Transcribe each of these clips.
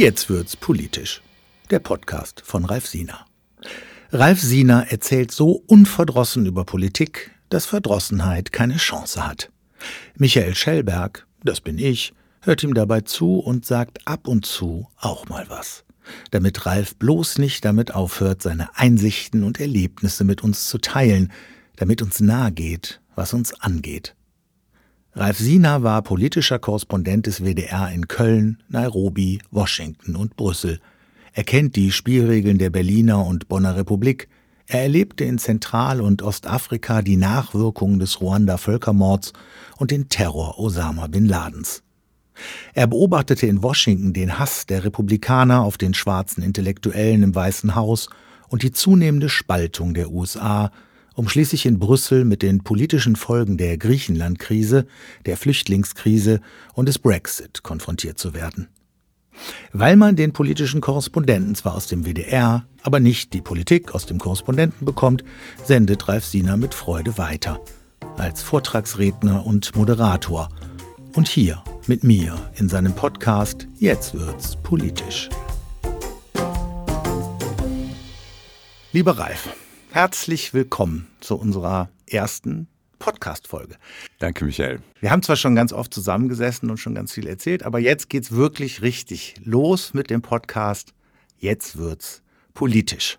Jetzt wird's politisch. Der Podcast von Ralf Siener. Ralf Siener erzählt so unverdrossen über Politik, dass Verdrossenheit keine Chance hat. Michael Schellberg, das bin ich, hört ihm dabei zu und sagt ab und zu auch mal was. Damit Ralf bloß nicht damit aufhört, seine Einsichten und Erlebnisse mit uns zu teilen, damit uns nahe geht, was uns angeht. Ralf Siener war politischer Korrespondent des WDR in Köln, Nairobi, Washington und Brüssel. Er kennt die Spielregeln der Berliner und Bonner Republik. Er erlebte in Zentral- und Ostafrika die Nachwirkungen des Ruanda-Völkermords und den Terror Osama bin Ladens. Er beobachtete in Washington den Hass der Republikaner auf den schwarzen Intellektuellen im Weißen Haus und die zunehmende Spaltung der USA um schließlich in Brüssel mit den politischen Folgen der Griechenland-Krise, der Flüchtlingskrise und des Brexit konfrontiert zu werden. Weil man den politischen Korrespondenten zwar aus dem WDR, aber nicht die Politik aus dem Korrespondenten bekommt, sendet Ralf Siener mit Freude weiter. Als Vortragsredner und Moderator. Und hier mit mir in seinem Podcast Jetzt wird's politisch. Lieber Ralf, Herzlich willkommen zu unserer ersten Podcast-Folge. Danke, Michael. Wir haben zwar schon ganz oft zusammengesessen und schon ganz viel erzählt, aber jetzt geht's wirklich richtig los mit dem Podcast. Jetzt wird's politisch.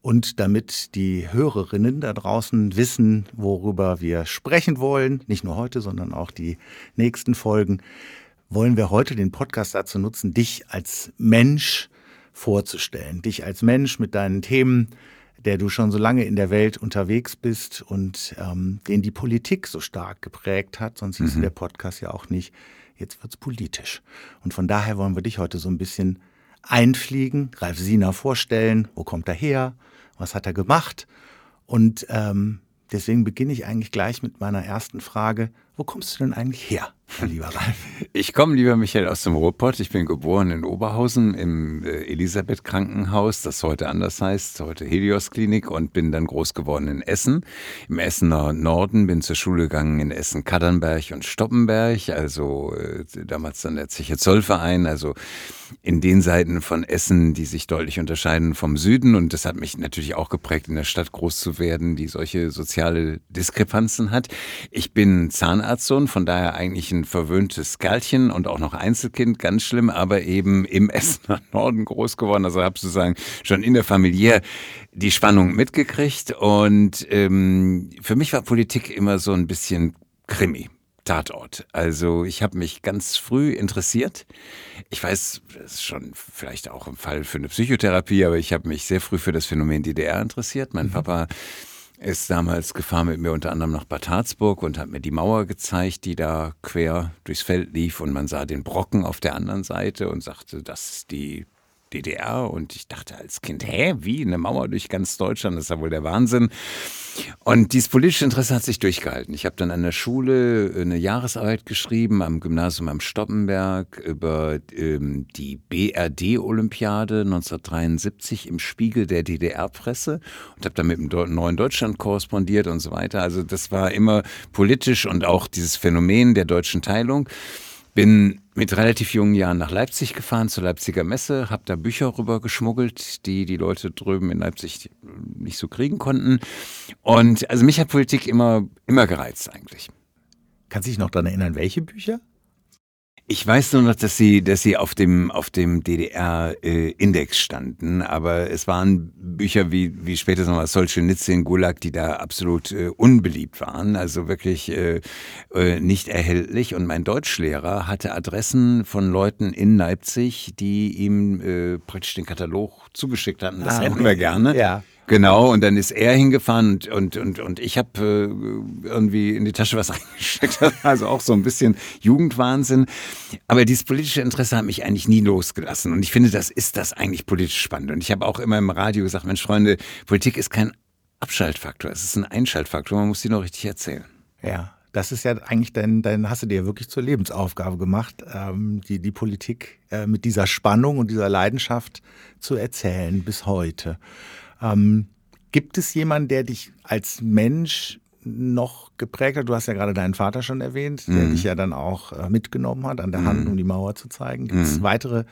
Und damit die Hörerinnen da draußen wissen, worüber wir sprechen wollen, nicht nur heute, sondern auch die nächsten Folgen, wollen wir heute den Podcast dazu nutzen, dich als Mensch vorzustellen. Dich als Mensch mit deinen Themen, der du schon so lange in der Welt unterwegs bist und ähm, den die Politik so stark geprägt hat, sonst hieß mhm. der Podcast ja auch nicht, jetzt wird's politisch. Und von daher wollen wir dich heute so ein bisschen einfliegen, Ralf Siener vorstellen, wo kommt er her, was hat er gemacht? Und ähm, deswegen beginne ich eigentlich gleich mit meiner ersten Frage, wo kommst du denn eigentlich her? lieber Ralf? Ich komme, lieber Michael, aus dem Ruhrpott. Ich bin geboren in Oberhausen im äh, Elisabeth Krankenhaus, das heute anders heißt, heute Helios Klinik und bin dann groß geworden in Essen. Im Essener Norden bin zur Schule gegangen in Essen-Kaddernberg und Stoppenberg, also äh, damals dann der Zeche Zollverein, also in den Seiten von Essen, die sich deutlich unterscheiden vom Süden. Und das hat mich natürlich auch geprägt, in der Stadt groß zu werden, die solche soziale Diskrepanzen hat. Ich bin Zahnarztsohn, von daher eigentlich ein verwöhntes Kerlchen und auch noch Einzelkind, ganz schlimm, aber eben im Essener Norden groß geworden. Also habe sozusagen schon in der Familie die Spannung mitgekriegt. Und ähm, für mich war Politik immer so ein bisschen Krimi. Tatort. Also ich habe mich ganz früh interessiert. Ich weiß, das ist schon vielleicht auch ein Fall für eine Psychotherapie, aber ich habe mich sehr früh für das Phänomen DDR interessiert. Mein mhm. Papa ist damals gefahren mit mir unter anderem nach Bad Harzburg und hat mir die Mauer gezeigt, die da quer durchs Feld lief. Und man sah den Brocken auf der anderen Seite und sagte, das ist die DDR und ich dachte als Kind, hä, wie eine Mauer durch ganz Deutschland, das ist ja wohl der Wahnsinn. Und dieses politische Interesse hat sich durchgehalten. Ich habe dann an der Schule eine Jahresarbeit geschrieben, am Gymnasium am Stoppenberg über ähm, die BRD-Olympiade 1973 im Spiegel der DDR-Presse und habe dann mit dem Neuen Deutschland korrespondiert und so weiter. Also das war immer politisch und auch dieses Phänomen der deutschen Teilung. Bin mit relativ jungen Jahren nach Leipzig gefahren, zur Leipziger Messe, habe da Bücher rüber geschmuggelt, die die Leute drüben in Leipzig nicht so kriegen konnten. Und also mich hat Politik immer, immer gereizt eigentlich. Kannst du dich noch daran erinnern, welche Bücher? Ich weiß nur noch, dass sie, dass sie auf dem, auf dem DDR-Index äh, standen, aber es waren Bücher wie, wie später nochmal Solzhenitsyn, Gulag, die da absolut äh, unbeliebt waren, also wirklich äh, äh, nicht erhältlich. Und mein Deutschlehrer hatte Adressen von Leuten in Leipzig, die ihm äh, praktisch den Katalog zugeschickt hatten. Das ah, hätten wir gerne. Ja. Genau, und dann ist er hingefahren und, und, und, und ich habe äh, irgendwie in die Tasche was eingesteckt. Also auch so ein bisschen Jugendwahnsinn. Aber dieses politische Interesse hat mich eigentlich nie losgelassen. Und ich finde, das ist das eigentlich politisch spannend. Und ich habe auch immer im Radio gesagt, Mensch, Freunde, Politik ist kein Abschaltfaktor, es ist ein Einschaltfaktor. Man muss sie noch richtig erzählen. Ja. Das ist ja eigentlich dein, dein hast du dir wirklich zur Lebensaufgabe gemacht, ähm, die, die Politik äh, mit dieser Spannung und dieser Leidenschaft zu erzählen bis heute. Ähm, gibt es jemanden, der dich als Mensch noch geprägt hat? Du hast ja gerade deinen Vater schon erwähnt, der mhm. dich ja dann auch äh, mitgenommen hat an der Hand, mhm. um die Mauer zu zeigen. Gibt es mhm. weitere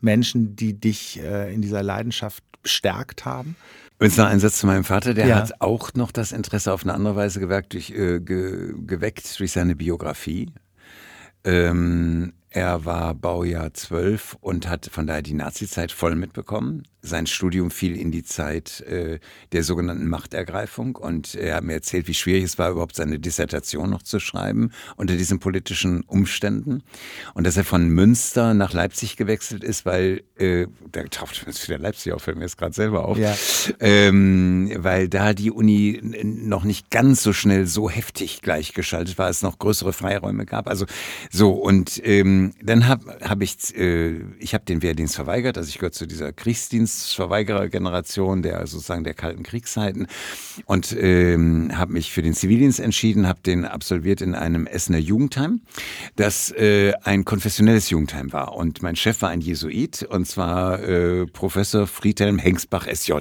Menschen, die dich äh, in dieser Leidenschaft bestärkt haben? Und noch ein Satz zu meinem Vater, der ja. hat auch noch das Interesse auf eine andere Weise geweckt durch, äh, ge, geweckt durch seine Biografie. Ähm, er war Baujahr 12 und hat von daher die Nazizeit voll mitbekommen. Sein Studium fiel in die Zeit äh, der sogenannten Machtergreifung und er hat mir erzählt, wie schwierig es war, überhaupt seine Dissertation noch zu schreiben unter diesen politischen Umständen. Und dass er von Münster nach Leipzig gewechselt ist, weil, äh, da taucht jetzt wieder Leipzig auf, fällt mir jetzt gerade selber auf, ja. ähm, weil da die Uni noch nicht ganz so schnell so heftig gleichgeschaltet war, es noch größere Freiräume gab. Also so und ähm, dann habe hab ich, äh, ich habe den Wehrdienst verweigert, also ich gehöre zu dieser Kriegsdienst Verweigerergeneration der sozusagen der kalten Kriegszeiten und ähm, habe mich für den Zivildienst entschieden, habe den absolviert in einem Essener Jugendheim, das äh, ein konfessionelles Jugendheim war und mein Chef war ein Jesuit und zwar äh, Professor Friedhelm Hengsbach SJ,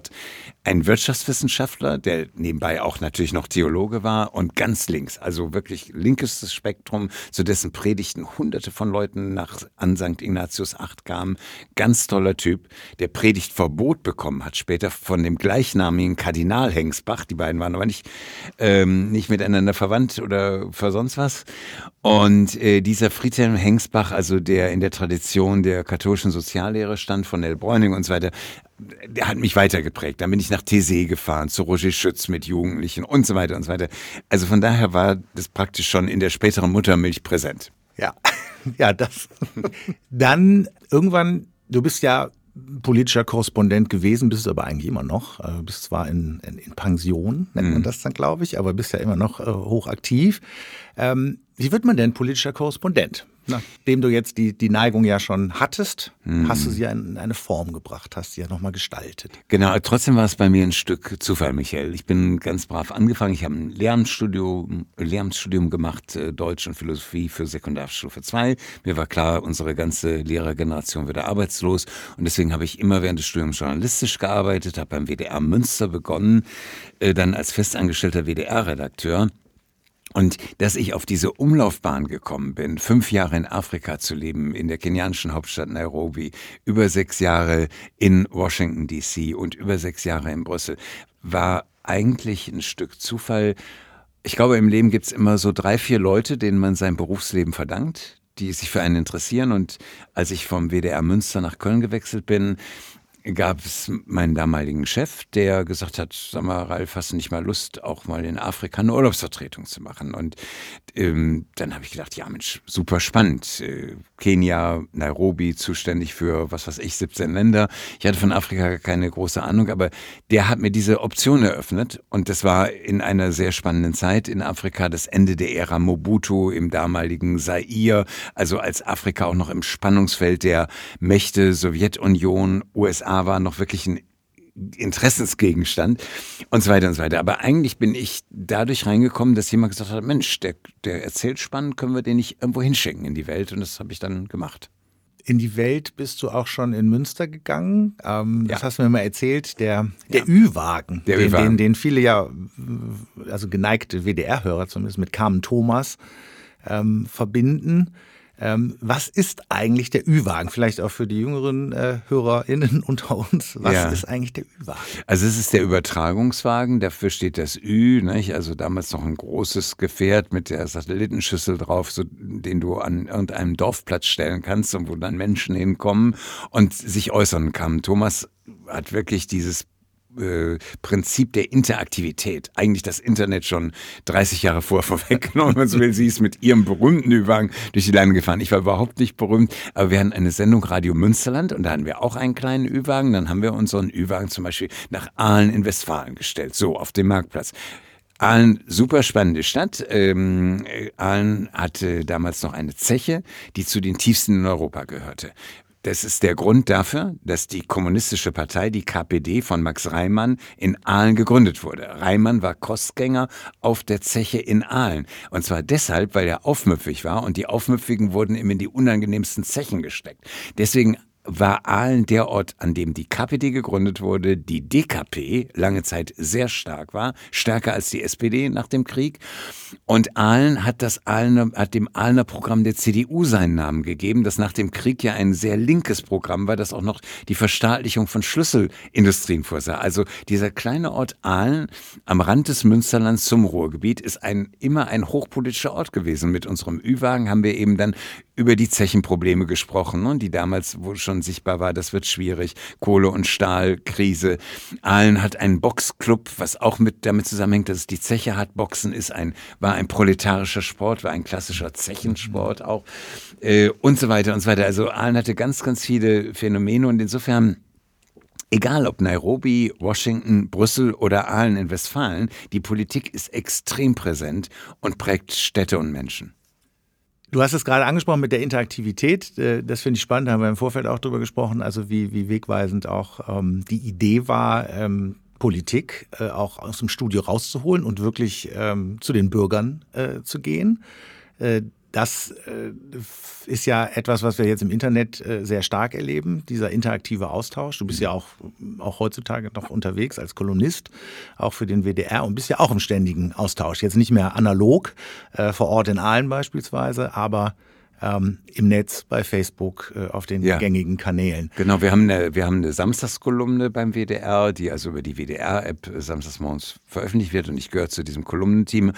ein Wirtschaftswissenschaftler, der nebenbei auch natürlich noch Theologe war und ganz links, also wirklich linkestes Spektrum, zu dessen Predigten hunderte von Leuten nach an St. Ignatius 8 kamen. Ganz toller Typ, der predigt vor Verbot bekommen hat, später von dem gleichnamigen Kardinal Hengsbach. Die beiden waren aber nicht, ähm, nicht miteinander verwandt oder für sonst was. Und äh, dieser Friedhelm Hengsbach, also der in der Tradition der katholischen Soziallehre stand, von Nell Bräuning und so weiter, der hat mich weitergeprägt. Dann bin ich nach TC gefahren, zu Roger Schütz mit Jugendlichen und so weiter und so weiter. Also von daher war das praktisch schon in der späteren Muttermilch präsent. Ja, ja, das. Dann irgendwann, du bist ja politischer Korrespondent gewesen, bist du aber eigentlich immer noch. Du äh, bist zwar in, in, in Pension, nennt man mhm. das dann, glaube ich, aber bist ja immer noch äh, hochaktiv. Ähm, wie wird man denn politischer Korrespondent? Nachdem du jetzt die, die Neigung ja schon hattest, mhm. hast du sie in eine Form gebracht, hast sie ja nochmal gestaltet. Genau, trotzdem war es bei mir ein Stück Zufall, Michael. Ich bin ganz brav angefangen. Ich habe ein Lehramtsstudium, Lehramtsstudium gemacht, äh, Deutsch und Philosophie für Sekundarstufe 2. Mir war klar, unsere ganze Lehrergeneration wird arbeitslos. Und deswegen habe ich immer während des Studiums journalistisch gearbeitet, habe beim WDR Münster begonnen, äh, dann als festangestellter WDR-Redakteur. Und dass ich auf diese Umlaufbahn gekommen bin, fünf Jahre in Afrika zu leben, in der kenianischen Hauptstadt Nairobi, über sechs Jahre in Washington, DC und über sechs Jahre in Brüssel, war eigentlich ein Stück Zufall. Ich glaube, im Leben gibt es immer so drei, vier Leute, denen man sein Berufsleben verdankt, die sich für einen interessieren. Und als ich vom WDR Münster nach Köln gewechselt bin, gab es meinen damaligen Chef, der gesagt hat, sag mal, Ralf, hast du nicht mal Lust, auch mal in Afrika eine Urlaubsvertretung zu machen? Und ähm, dann habe ich gedacht, ja Mensch, super spannend. Äh, Kenia, Nairobi, zuständig für, was weiß ich, 17 Länder. Ich hatte von Afrika keine große Ahnung, aber der hat mir diese Option eröffnet. Und das war in einer sehr spannenden Zeit in Afrika, das Ende der Ära Mobutu im damaligen Zaire, also als Afrika auch noch im Spannungsfeld der Mächte Sowjetunion, USA, war noch wirklich ein Interessensgegenstand und so weiter und so weiter. Aber eigentlich bin ich dadurch reingekommen, dass jemand gesagt hat, Mensch, der, der erzählt spannend, können wir den nicht irgendwo hinschicken in die Welt? Und das habe ich dann gemacht. In die Welt bist du auch schon in Münster gegangen. Ähm, das hast du mir mal erzählt. Der, der ja. Ü-Wagen, den, den, den, viele ja, also geneigte WDR-Hörer zumindest mit Carmen Thomas ähm, verbinden. Ähm, was ist eigentlich der Ü-Wagen? Vielleicht auch für die jüngeren äh, HörerInnen unter uns. Was ja. ist eigentlich der Ü-Wagen? Also es ist der Übertragungswagen, dafür steht das Ü, nicht? also damals noch ein großes Gefährt mit der Satellitenschüssel drauf, so, den du an irgendeinem Dorfplatz stellen kannst und wo dann Menschen hinkommen und sich äußern kann. Thomas hat wirklich dieses äh, Prinzip der Interaktivität. Eigentlich das Internet schon 30 Jahre vorher vorweggenommen, wenn man so will. Sie ist mit ihrem berühmten Ü-Wagen durch die Leine gefahren. Ich war überhaupt nicht berühmt, aber wir hatten eine Sendung Radio Münsterland und da hatten wir auch einen kleinen Ü-Wagen. Dann haben wir unseren Ü-Wagen zum Beispiel nach Aalen in Westfalen gestellt, so auf dem Marktplatz. Aalen, super spannende Stadt. Ähm, Aalen hatte damals noch eine Zeche, die zu den tiefsten in Europa gehörte. Das ist der Grund dafür, dass die kommunistische Partei, die KPD von Max Reimann, in Aalen gegründet wurde. Reimann war Kostgänger auf der Zeche in Aalen. Und zwar deshalb, weil er aufmüpfig war und die Aufmüpfigen wurden ihm in die unangenehmsten Zechen gesteckt. Deswegen war Aalen der Ort, an dem die KPD gegründet wurde, die DKP lange Zeit sehr stark war, stärker als die SPD nach dem Krieg. Und Aalen hat das Ahlener, hat dem Ahlener Programm der CDU seinen Namen gegeben, das nach dem Krieg ja ein sehr linkes Programm war, das auch noch die Verstaatlichung von Schlüsselindustrien vorsah. Also dieser kleine Ort Aalen am Rand des Münsterlands zum Ruhrgebiet ist ein, immer ein hochpolitischer Ort gewesen. Mit unserem Ü-Wagen haben wir eben dann über die Zechenprobleme gesprochen, ne, die damals wo schon sichtbar war, das wird schwierig. Kohle- und Stahlkrise. Aalen hat einen Boxclub, was auch mit damit zusammenhängt, dass es die Zeche hat. Boxen ist ein, war ein proletarischer Sport, war ein klassischer Zechensport auch äh, und so weiter und so weiter. Also Aalen hatte ganz, ganz viele Phänomene und insofern Egal ob Nairobi, Washington, Brüssel oder Aalen in Westfalen, die Politik ist extrem präsent und prägt Städte und Menschen. Du hast es gerade angesprochen mit der Interaktivität. Äh, das finde ich spannend, da haben wir im Vorfeld auch drüber gesprochen, also wie, wie wegweisend auch ähm, die Idee war, ähm, Politik äh, auch aus dem Studio rauszuholen und wirklich ähm, zu den Bürgern äh, zu gehen. Äh, das äh, ist ja etwas, was wir jetzt im Internet äh, sehr stark erleben, dieser interaktive Austausch. Du bist ja auch, auch heutzutage noch unterwegs als Kolumnist, auch für den WDR und bist ja auch im ständigen Austausch. Jetzt nicht mehr analog, äh, vor Ort in Aalen beispielsweise, aber ähm, im Netz, bei Facebook, äh, auf den ja. gängigen Kanälen. Genau, wir haben eine, wir haben eine Samstagskolumne beim WDR, die also über die WDR-App samstagsmorgens veröffentlicht wird und ich gehöre zu diesem Kolumnenteam.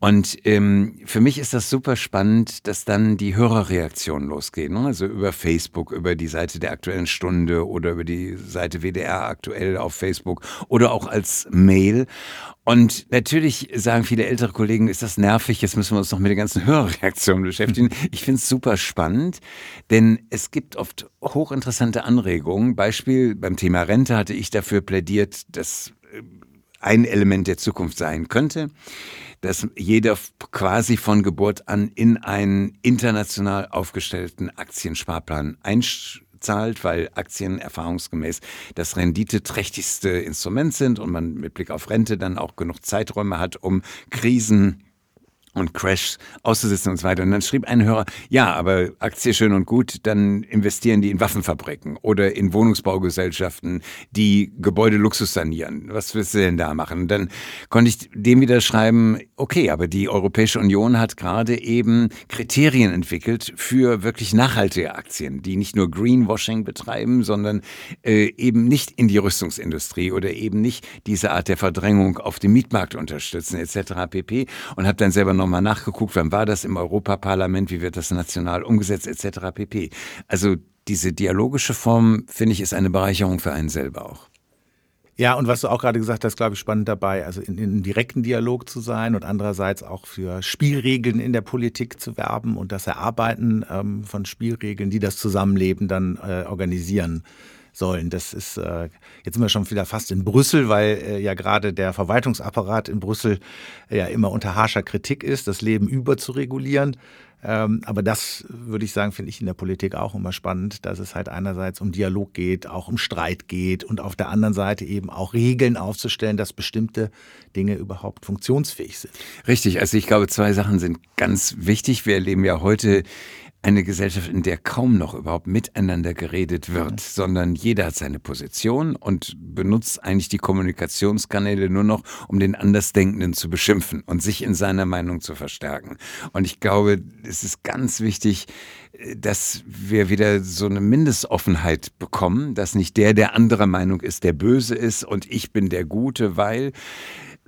Und ähm, für mich ist das super spannend, dass dann die Hörerreaktionen losgehen. Ne? Also über Facebook, über die Seite der Aktuellen Stunde oder über die Seite WDR aktuell auf Facebook oder auch als Mail. Und natürlich sagen viele ältere Kollegen, ist das nervig, jetzt müssen wir uns noch mit den ganzen Hörerreaktionen beschäftigen. Ich finde es super spannend, denn es gibt oft hochinteressante Anregungen. Beispiel beim Thema Rente hatte ich dafür plädiert, dass äh, ein Element der Zukunft sein könnte dass jeder quasi von Geburt an in einen international aufgestellten Aktiensparplan einzahlt, weil Aktien erfahrungsgemäß das renditeträchtigste Instrument sind und man mit Blick auf Rente dann auch genug Zeiträume hat, um Krisen und Crashs auszusitzen und so weiter. Und dann schrieb ein Hörer, ja, aber Aktie schön und gut, dann investieren die in Waffenfabriken oder in Wohnungsbaugesellschaften, die Gebäude Luxus sanieren. Was willst du denn da machen? Und dann konnte ich dem wieder schreiben, okay, aber die Europäische Union hat gerade eben Kriterien entwickelt für wirklich nachhaltige Aktien, die nicht nur Greenwashing betreiben, sondern äh, eben nicht in die Rüstungsindustrie oder eben nicht diese Art der Verdrängung auf dem Mietmarkt unterstützen etc. pp. Und habe dann selber nochmal nachgeguckt, wann war das im Europaparlament, wie wird das national umgesetzt, etc. pp. Also diese dialogische Form, finde ich, ist eine Bereicherung für einen selber auch. Ja, und was du auch gerade gesagt hast, glaube ich, spannend dabei, also in, in direkten Dialog zu sein und andererseits auch für Spielregeln in der Politik zu werben und das Erarbeiten ähm, von Spielregeln, die das Zusammenleben dann äh, organisieren sollen. Das ist, äh, jetzt sind wir schon wieder fast in Brüssel, weil äh, ja gerade der Verwaltungsapparat in Brüssel ja immer unter harscher Kritik ist, das Leben überzuregulieren. Ähm, aber das würde ich sagen, finde ich in der Politik auch immer spannend, dass es halt einerseits um Dialog geht, auch um Streit geht und auf der anderen Seite eben auch Regeln aufzustellen, dass bestimmte Dinge überhaupt funktionsfähig sind. Richtig, also ich glaube, zwei Sachen sind ganz wichtig. Wir erleben ja heute eine Gesellschaft, in der kaum noch überhaupt miteinander geredet wird, mhm. sondern jeder hat seine Position und benutzt eigentlich die Kommunikationskanäle nur noch, um den Andersdenkenden zu beschimpfen und sich in seiner Meinung zu verstärken. Und ich glaube, es ist ganz wichtig, dass wir wieder so eine Mindestoffenheit bekommen, dass nicht der, der anderer Meinung ist, der böse ist und ich bin der Gute, weil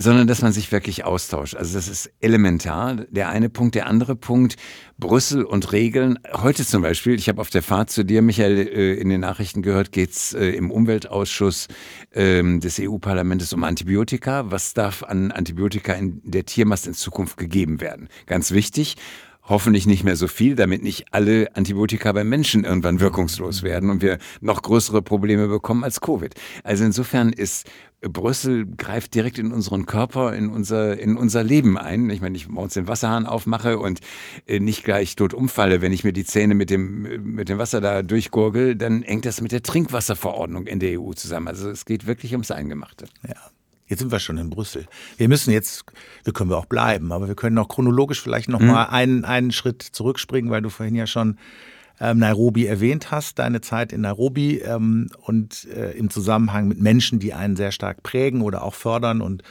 sondern dass man sich wirklich austauscht. Also das ist elementar. Der eine Punkt, der andere Punkt, Brüssel und Regeln. Heute zum Beispiel, ich habe auf der Fahrt zu dir, Michael, äh, in den Nachrichten gehört, geht's äh, im Umweltausschuss ähm, des EU-Parlaments um Antibiotika. Was darf an Antibiotika in der Tiermast in Zukunft gegeben werden? Ganz wichtig hoffentlich nicht mehr so viel, damit nicht alle Antibiotika beim Menschen irgendwann wirkungslos werden und wir noch größere Probleme bekommen als Covid. Also insofern ist Brüssel greift direkt in unseren Körper, in unser, in unser Leben ein. Ich meine, ich morgens den Wasserhahn aufmache und äh, nicht gleich tot umfalle, wenn ich mir die Zähne mit dem, mit dem Wasser da durchgurgel, dann hängt das mit der Trinkwasserverordnung in der EU zusammen. Also es geht wirklich ums Eingemachte. Ja. Jetzt sind wir schon in Brüssel. Wir müssen jetzt, wir können wir auch bleiben, aber wir können auch chronologisch vielleicht noch mhm. mal einen, einen Schritt zurückspringen, weil du vorhin ja schon Nairobi erwähnt hast, deine Zeit in Nairobi ähm, und äh, im Zusammenhang mit Menschen, die einen sehr stark prägen oder auch fördern und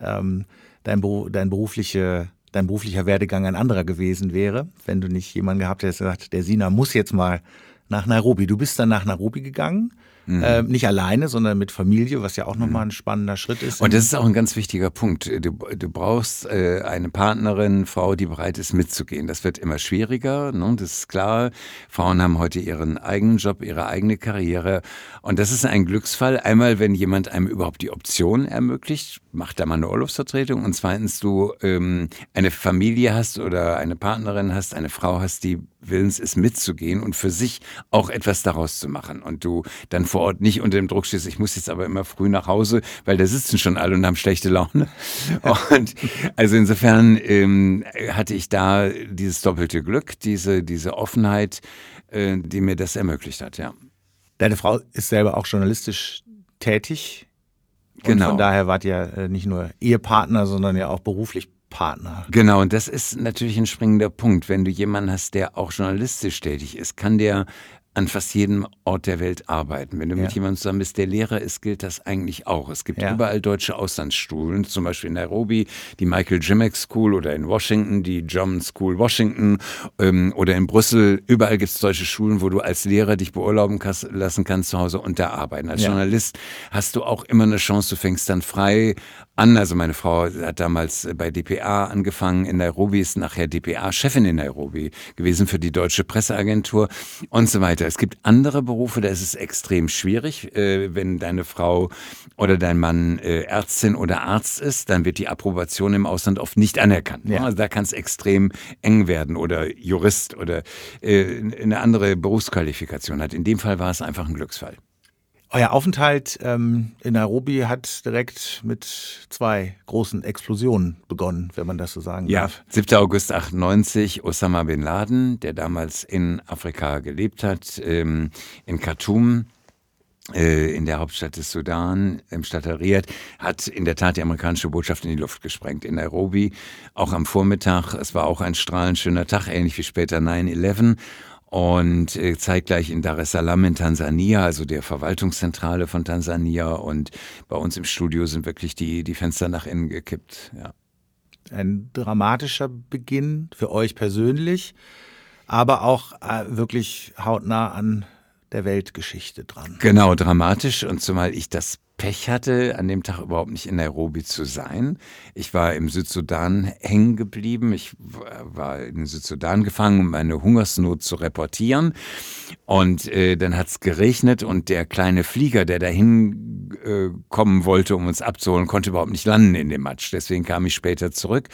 ähm, dein, dein, berufliche, dein beruflicher Werdegang ein anderer gewesen wäre, wenn du nicht jemanden gehabt hättest, der gesagt, der Sina muss jetzt mal nach Nairobi. Du bist dann nach Nairobi gegangen Mhm. Äh, nicht alleine, sondern mit Familie, was ja auch nochmal mhm. ein spannender Schritt ist. Und das ist auch ein ganz wichtiger Punkt. Du, du brauchst äh, eine Partnerin, Frau, die bereit ist mitzugehen. Das wird immer schwieriger, ne? das ist klar. Frauen haben heute ihren eigenen Job, ihre eigene Karriere. Und das ist ein Glücksfall. Einmal, wenn jemand einem überhaupt die Option ermöglicht, macht da mal eine Urlaubsvertretung. Und zweitens, du ähm, eine Familie hast oder eine Partnerin hast, eine Frau hast, die willens ist mitzugehen und für sich auch etwas daraus zu machen. Und du dann vor Ort nicht unter dem Druck stehst, ich muss jetzt aber immer früh nach Hause, weil da sitzen schon alle und haben schlechte Laune. Und also insofern ähm, hatte ich da dieses doppelte Glück, diese, diese Offenheit, äh, die mir das ermöglicht hat, ja. Deine Frau ist selber auch journalistisch tätig. Und genau. Von daher wart ihr äh, nicht nur Ehepartner, sondern ja auch beruflich Partner. Genau, und das ist natürlich ein springender Punkt. Wenn du jemanden hast, der auch journalistisch tätig ist, kann der an fast jedem Ort der Welt arbeiten. Wenn du ja. mit jemandem zusammen bist, der Lehrer ist, gilt das eigentlich auch. Es gibt ja. überall deutsche Auslandsschulen, zum Beispiel in Nairobi die Michael Jimmick School oder in Washington die German School Washington ähm, oder in Brüssel. Überall gibt es deutsche Schulen, wo du als Lehrer dich beurlauben kannst, lassen kannst zu Hause und da arbeiten. Als ja. Journalist hast du auch immer eine Chance, du fängst dann frei an. Also meine Frau hat damals bei DPA angefangen in Nairobi, ist nachher DPA-Chefin in Nairobi gewesen für die Deutsche Presseagentur und so weiter. Es gibt andere Berufe, da ist es extrem schwierig. Äh, wenn deine Frau oder dein Mann äh, Ärztin oder Arzt ist, dann wird die Approbation im Ausland oft nicht anerkannt. Ja. Also da kann es extrem eng werden oder Jurist oder äh, eine andere Berufsqualifikation hat. In dem Fall war es einfach ein Glücksfall. Euer Aufenthalt ähm, in Nairobi hat direkt mit zwei großen Explosionen begonnen, wenn man das so sagen ja, darf. 7. August 98, Osama bin Laden, der damals in Afrika gelebt hat, ähm, in Khartoum, äh, in der Hauptstadt des Sudan, im Stadtteil Riyadh, hat in der Tat die amerikanische Botschaft in die Luft gesprengt. In Nairobi, auch am Vormittag. Es war auch ein strahlend schöner Tag, ähnlich wie später 9-11 und äh, zeitgleich in Dar es Salaam in Tansania, also der Verwaltungszentrale von Tansania. Und bei uns im Studio sind wirklich die, die Fenster nach innen gekippt. Ja. Ein dramatischer Beginn für euch persönlich, aber auch äh, wirklich hautnah an der Weltgeschichte dran. Genau, dramatisch. Und zumal ich das Pech hatte, an dem Tag überhaupt nicht in Nairobi zu sein. Ich war im Südsudan hängen geblieben. Ich war in Südsudan gefangen, um meine Hungersnot zu reportieren. Und äh, dann hat es geregnet und der kleine Flieger, der dahin äh, kommen wollte, um uns abzuholen, konnte überhaupt nicht landen in dem Matsch. Deswegen kam ich später zurück.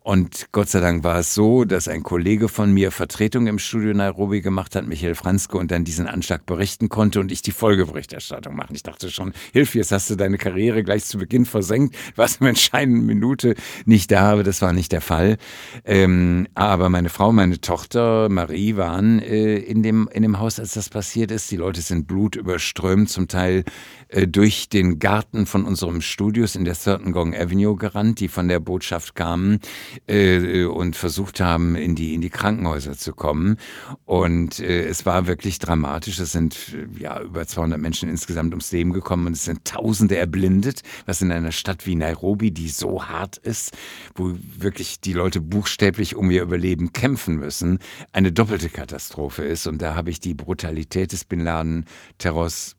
Und Gott sei Dank war es so, dass ein Kollege von mir Vertretung im Studio Nairobi gemacht hat, Michael Franzke, und dann diesen Anschlag berichten konnte und ich die Folgeberichterstattung machen. Ich dachte schon, hilf, jetzt hast du deine Karriere gleich zu Beginn versenkt, warst in entscheidenden Minute nicht da, aber das war nicht der Fall. Ähm, aber meine Frau, meine Tochter Marie waren äh, in, dem, in dem Haus, als das passiert ist. Die Leute sind blutüberströmt, zum Teil äh, durch den Garten von unserem Studios in der Thirton Gong Avenue gerannt, die von der Botschaft kamen äh, und versucht haben, in die, in die Krankenhäuser zu kommen. Und äh, es war wirklich dramatisch. Es sind ja über 200 Menschen insgesamt ums Leben gekommen und es sind Tausende erblindet, was in einer Stadt wie Nairobi, die so hart ist, wo wirklich die Leute buchstäblich um ihr Überleben kämpfen müssen, eine doppelte Katastrophe ist. Und da habe ich die Brutalität des Bin Laden-Terrors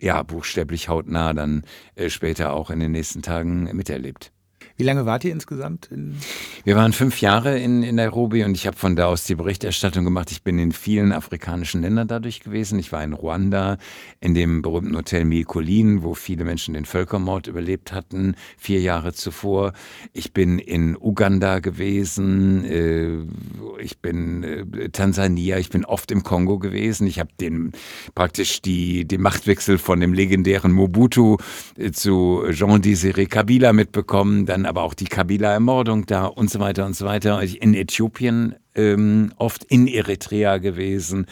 ja, buchstäblich hautnah dann äh, später auch in den nächsten Tagen miterlebt. Wie lange wart ihr insgesamt? In Wir waren fünf Jahre in, in Nairobi und ich habe von da aus die Berichterstattung gemacht. Ich bin in vielen afrikanischen Ländern dadurch gewesen. Ich war in Ruanda, in dem berühmten Hotel Mikolin, wo viele Menschen den Völkermord überlebt hatten, vier Jahre zuvor. Ich bin in Uganda gewesen, äh, ich bin äh, Tansania, ich bin oft im Kongo gewesen. Ich habe den praktisch die, den Machtwechsel von dem legendären Mobutu äh, zu Jean Désiré Kabila mitbekommen. Dann aber auch die Kabila-Ermordung da und so weiter und so weiter. In Äthiopien ähm, oft in Eritrea gewesen.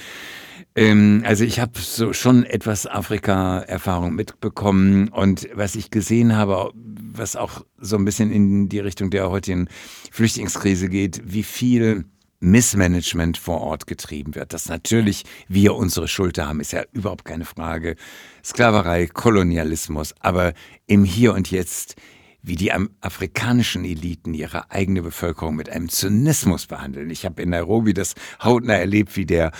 Ähm, also ich habe so schon etwas Afrika-Erfahrung mitbekommen und was ich gesehen habe, was auch so ein bisschen in die Richtung der heutigen Flüchtlingskrise geht, wie viel Missmanagement vor Ort getrieben wird. Dass natürlich wir unsere Schuld haben, ist ja überhaupt keine Frage. Sklaverei, Kolonialismus, aber im Hier und Jetzt wie die afrikanischen Eliten ihre eigene Bevölkerung mit einem Zynismus behandeln. Ich habe in Nairobi das hautnah erlebt, wie der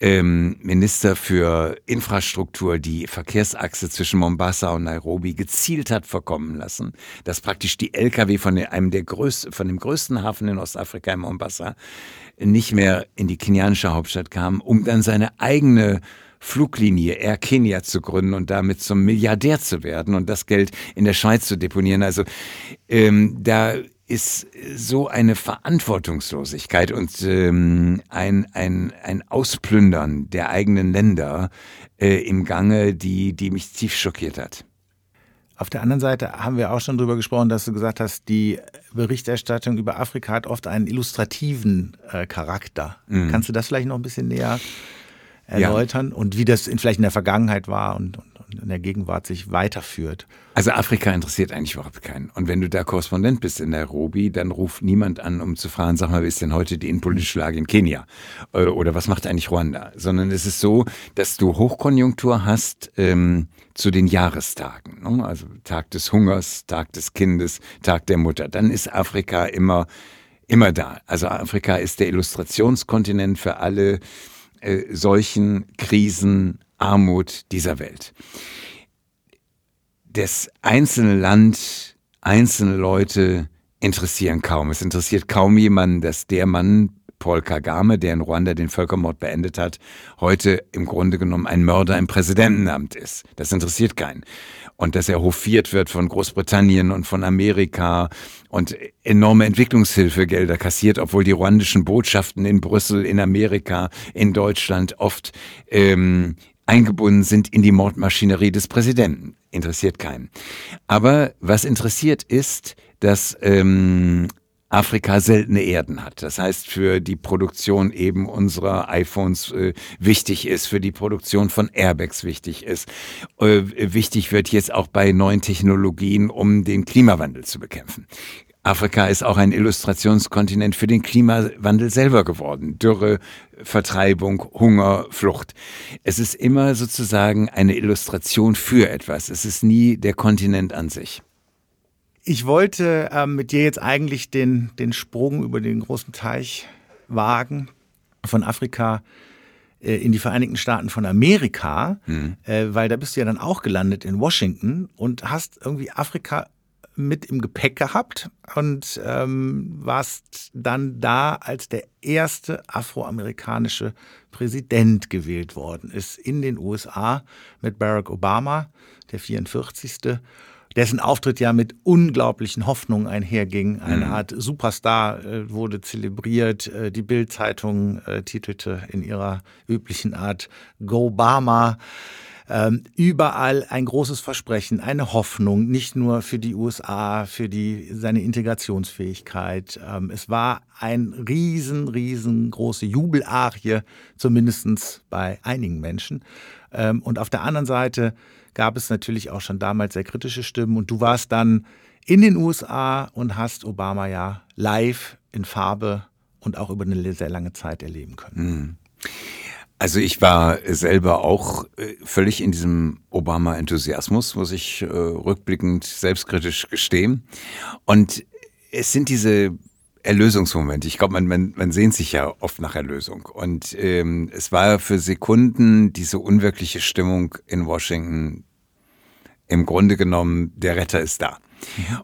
ähm, Minister für Infrastruktur die Verkehrsachse zwischen Mombasa und Nairobi gezielt hat verkommen lassen, dass praktisch die Lkw von einem der größten, von dem größten Hafen in Ostafrika in Mombasa nicht mehr in die kenianische Hauptstadt kamen, um dann seine eigene Fluglinie Air Kenya zu gründen und damit zum Milliardär zu werden und das Geld in der Schweiz zu deponieren. Also ähm, da ist so eine Verantwortungslosigkeit und ähm, ein, ein, ein Ausplündern der eigenen Länder äh, im Gange, die, die mich tief schockiert hat. Auf der anderen Seite haben wir auch schon darüber gesprochen, dass du gesagt hast, die Berichterstattung über Afrika hat oft einen illustrativen äh, Charakter. Mhm. Kannst du das vielleicht noch ein bisschen näher erläutern ja. und wie das in, vielleicht in der Vergangenheit war und, und, in der Gegenwart sich weiterführt. Also Afrika interessiert eigentlich überhaupt keinen. Und wenn du da Korrespondent bist in Nairobi, dann ruft niemand an, um zu fragen, sag mal, wie ist denn heute die innenpolitische Lage in Kenia? Äh, oder was macht eigentlich Ruanda? Sondern es ist so, dass du Hochkonjunktur hast ähm, zu den Jahrestagen. Ne? Also Tag des Hungers, Tag des Kindes, Tag der Mutter. Dann ist Afrika immer, immer da. Also Afrika ist der Illustrationskontinent für alle äh, solchen Krisen, Armut dieser Welt. Das einzelne Land, einzelne Leute interessieren kaum. Es interessiert kaum jemanden, dass der Mann Paul Kagame, der in Ruanda den Völkermord beendet hat, heute im Grunde genommen ein Mörder im Präsidentenamt ist. Das interessiert keinen und dass er hofiert wird von Großbritannien und von Amerika und enorme Entwicklungshilfegelder kassiert, obwohl die ruandischen Botschaften in Brüssel, in Amerika, in Deutschland oft ähm, eingebunden sind in die Mordmaschinerie des Präsidenten. Interessiert keinen. Aber was interessiert ist, dass ähm, Afrika seltene Erden hat. Das heißt, für die Produktion eben unserer iPhones äh, wichtig ist, für die Produktion von Airbags wichtig ist. Äh, wichtig wird jetzt auch bei neuen Technologien, um den Klimawandel zu bekämpfen. Afrika ist auch ein Illustrationskontinent für den Klimawandel selber geworden. Dürre, Vertreibung, Hunger, Flucht. Es ist immer sozusagen eine Illustration für etwas. Es ist nie der Kontinent an sich. Ich wollte ähm, mit dir jetzt eigentlich den, den Sprung über den großen Teich wagen von Afrika äh, in die Vereinigten Staaten von Amerika, mhm. äh, weil da bist du ja dann auch gelandet in Washington und hast irgendwie Afrika mit im Gepäck gehabt und ähm, warst dann da, als der erste afroamerikanische Präsident gewählt worden ist in den USA mit Barack Obama, der 44 dessen Auftritt ja mit unglaublichen Hoffnungen einherging. Eine mhm. Art Superstar äh, wurde zelebriert. Äh, die Bild-Zeitung äh, titelte in ihrer üblichen Art Go Obama. Ähm, überall ein großes Versprechen, eine Hoffnung, nicht nur für die USA, für die, seine Integrationsfähigkeit. Ähm, es war ein riesen, riesengroße Jubelarie, zumindest bei einigen Menschen. Ähm, und auf der anderen Seite gab es natürlich auch schon damals sehr kritische Stimmen. Und du warst dann in den USA und hast Obama ja live in Farbe und auch über eine sehr lange Zeit erleben können. Hm. Also ich war selber auch äh, völlig in diesem Obama-Enthusiasmus, muss ich äh, rückblickend selbstkritisch gestehen. Und es sind diese Erlösungsmomente. Ich glaube, man, man, man sehnt sich ja oft nach Erlösung. Und ähm, es war für Sekunden diese unwirkliche Stimmung in Washington, im Grunde genommen, der Retter ist da.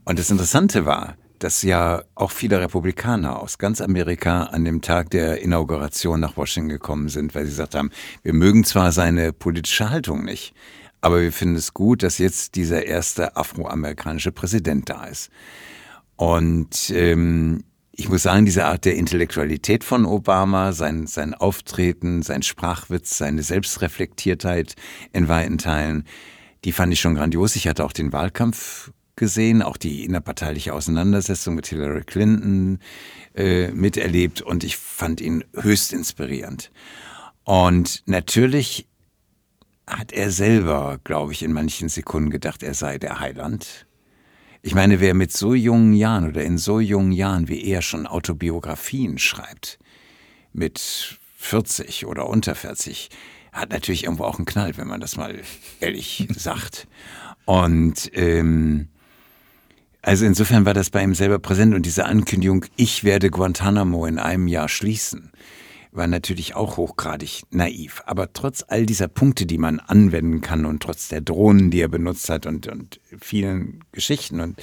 Und das Interessante war, dass ja auch viele Republikaner aus ganz Amerika an dem Tag der Inauguration nach Washington gekommen sind, weil sie gesagt haben, wir mögen zwar seine politische Haltung nicht, aber wir finden es gut, dass jetzt dieser erste afroamerikanische Präsident da ist. Und ähm, ich muss sagen, diese Art der Intellektualität von Obama, sein, sein Auftreten, sein Sprachwitz, seine Selbstreflektiertheit in weiten Teilen, die fand ich schon grandios. Ich hatte auch den Wahlkampf gesehen, auch die innerparteiliche Auseinandersetzung mit Hillary Clinton äh, miterlebt und ich fand ihn höchst inspirierend. Und natürlich hat er selber, glaube ich, in manchen Sekunden gedacht, er sei der Heiland. Ich meine, wer mit so jungen Jahren oder in so jungen Jahren wie er schon Autobiografien schreibt, mit 40 oder unter 40 hat natürlich irgendwo auch einen Knall, wenn man das mal ehrlich sagt. Und ähm, also insofern war das bei ihm selber präsent und diese Ankündigung, ich werde Guantanamo in einem Jahr schließen, war natürlich auch hochgradig naiv. Aber trotz all dieser Punkte, die man anwenden kann und trotz der Drohnen, die er benutzt hat und, und vielen Geschichten und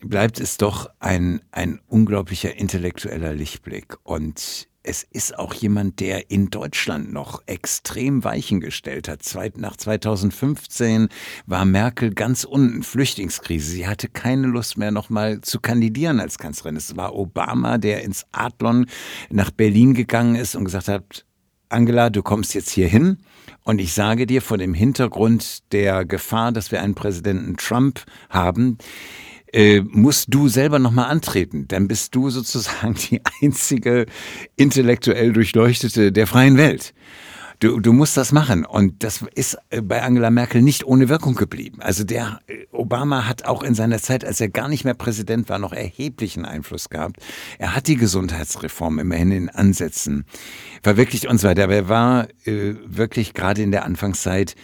bleibt es doch ein, ein unglaublicher intellektueller Lichtblick. Und es ist auch jemand, der in Deutschland noch extrem Weichen gestellt hat. Nach 2015 war Merkel ganz unten, Flüchtlingskrise. Sie hatte keine Lust mehr, nochmal zu kandidieren als Kanzlerin. Es war Obama, der ins Adlon nach Berlin gegangen ist und gesagt hat, Angela, du kommst jetzt hier hin. Und ich sage dir vor dem Hintergrund der Gefahr, dass wir einen Präsidenten Trump haben, äh, musst du selber nochmal antreten. Dann bist du sozusagen die einzige intellektuell durchleuchtete der freien Welt. Du, du musst das machen. Und das ist äh, bei Angela Merkel nicht ohne Wirkung geblieben. Also der äh, Obama hat auch in seiner Zeit, als er gar nicht mehr Präsident war, noch erheblichen Einfluss gehabt. Er hat die Gesundheitsreform immerhin in Ansätzen verwirklicht und so weiter. Aber er war äh, wirklich gerade in der Anfangszeit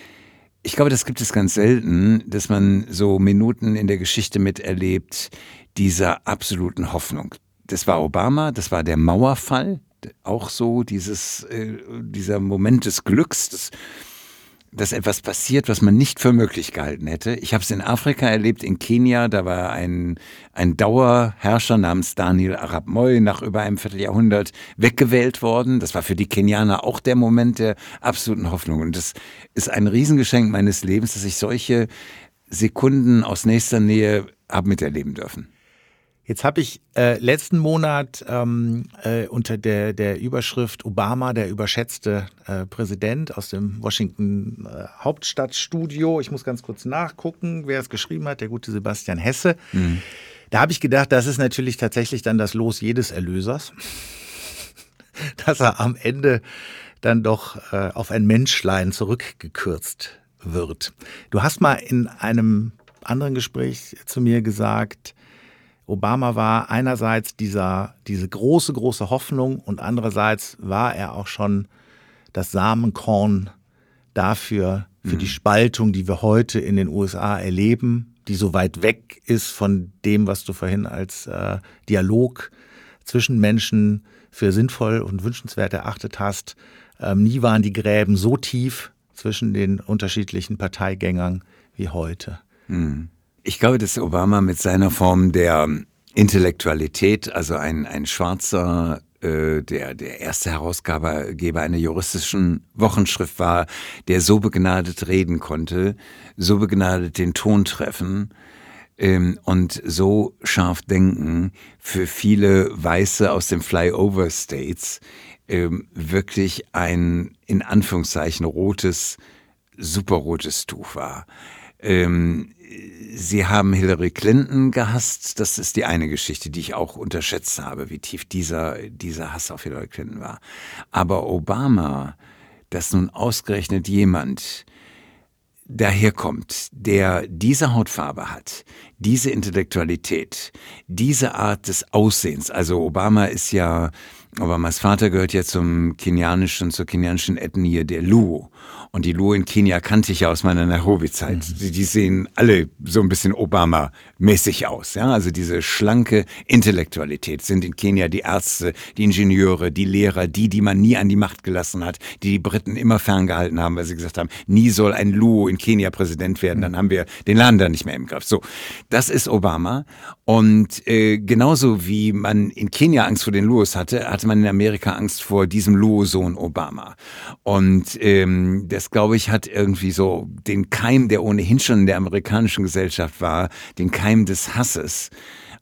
ich glaube, das gibt es ganz selten, dass man so Minuten in der Geschichte miterlebt, dieser absoluten Hoffnung. Das war Obama, das war der Mauerfall, auch so dieses, äh, dieser Moment des Glücks, des dass etwas passiert, was man nicht für möglich gehalten hätte. Ich habe es in Afrika erlebt, in Kenia, da war ein, ein Dauerherrscher namens Daniel Arab Moi nach über einem Vierteljahrhundert weggewählt worden. Das war für die Kenianer auch der Moment der absoluten Hoffnung. Und das ist ein Riesengeschenk meines Lebens, dass ich solche Sekunden aus nächster Nähe habe miterleben dürfen. Jetzt habe ich äh, letzten Monat ähm, äh, unter der, der Überschrift Obama, der überschätzte äh, Präsident aus dem Washington äh, Hauptstadtstudio, ich muss ganz kurz nachgucken, wer es geschrieben hat, der gute Sebastian Hesse. Mhm. Da habe ich gedacht, das ist natürlich tatsächlich dann das Los jedes Erlösers, dass er am Ende dann doch äh, auf ein Menschlein zurückgekürzt wird. Du hast mal in einem anderen Gespräch zu mir gesagt, Obama war einerseits dieser, diese große, große Hoffnung und andererseits war er auch schon das Samenkorn dafür, für mhm. die Spaltung, die wir heute in den USA erleben, die so weit weg ist von dem, was du vorhin als äh, Dialog zwischen Menschen für sinnvoll und wünschenswert erachtet hast. Ähm, nie waren die Gräben so tief zwischen den unterschiedlichen Parteigängern wie heute. Mhm. Ich glaube, dass Obama mit seiner Form der Intellektualität, also ein, ein schwarzer äh, der, der erste Herausgeber einer juristischen Wochenschrift war, der so begnadet reden konnte, so begnadet den Ton treffen ähm, und so scharf denken, für viele Weiße aus den Flyover States ähm, wirklich ein in Anführungszeichen rotes, superrotes Tuch war. Ähm, Sie haben Hillary Clinton gehasst. Das ist die eine Geschichte, die ich auch unterschätzt habe, wie tief dieser, dieser Hass auf Hillary Clinton war. Aber Obama, dass nun ausgerechnet jemand daherkommt, der diese Hautfarbe hat, diese Intellektualität, diese Art des Aussehens. Also Obama ist ja, Obamas Vater gehört ja zum kenianischen, zur kenianischen Ethnie der Luo. Und die Luo in Kenia kannte ich ja aus meiner Nairobi-Zeit. Mhm. Die, die, sehen alle so ein bisschen Obama-mäßig aus. Ja? Also diese schlanke Intellektualität sind in Kenia die Ärzte, die Ingenieure, die Lehrer, die, die man nie an die Macht gelassen hat, die die Briten immer ferngehalten haben, weil sie gesagt haben, nie soll ein Luo in Kenia Präsident werden, dann haben wir den Land da nicht mehr im Griff. So, das ist Obama. Und äh, genauso wie man in Kenia Angst vor den Luos hatte, hatte man in Amerika Angst vor diesem Luo-Sohn Obama. Und ähm, das, glaube ich, hat irgendwie so den Keim, der ohnehin schon in der amerikanischen Gesellschaft war, den Keim des Hasses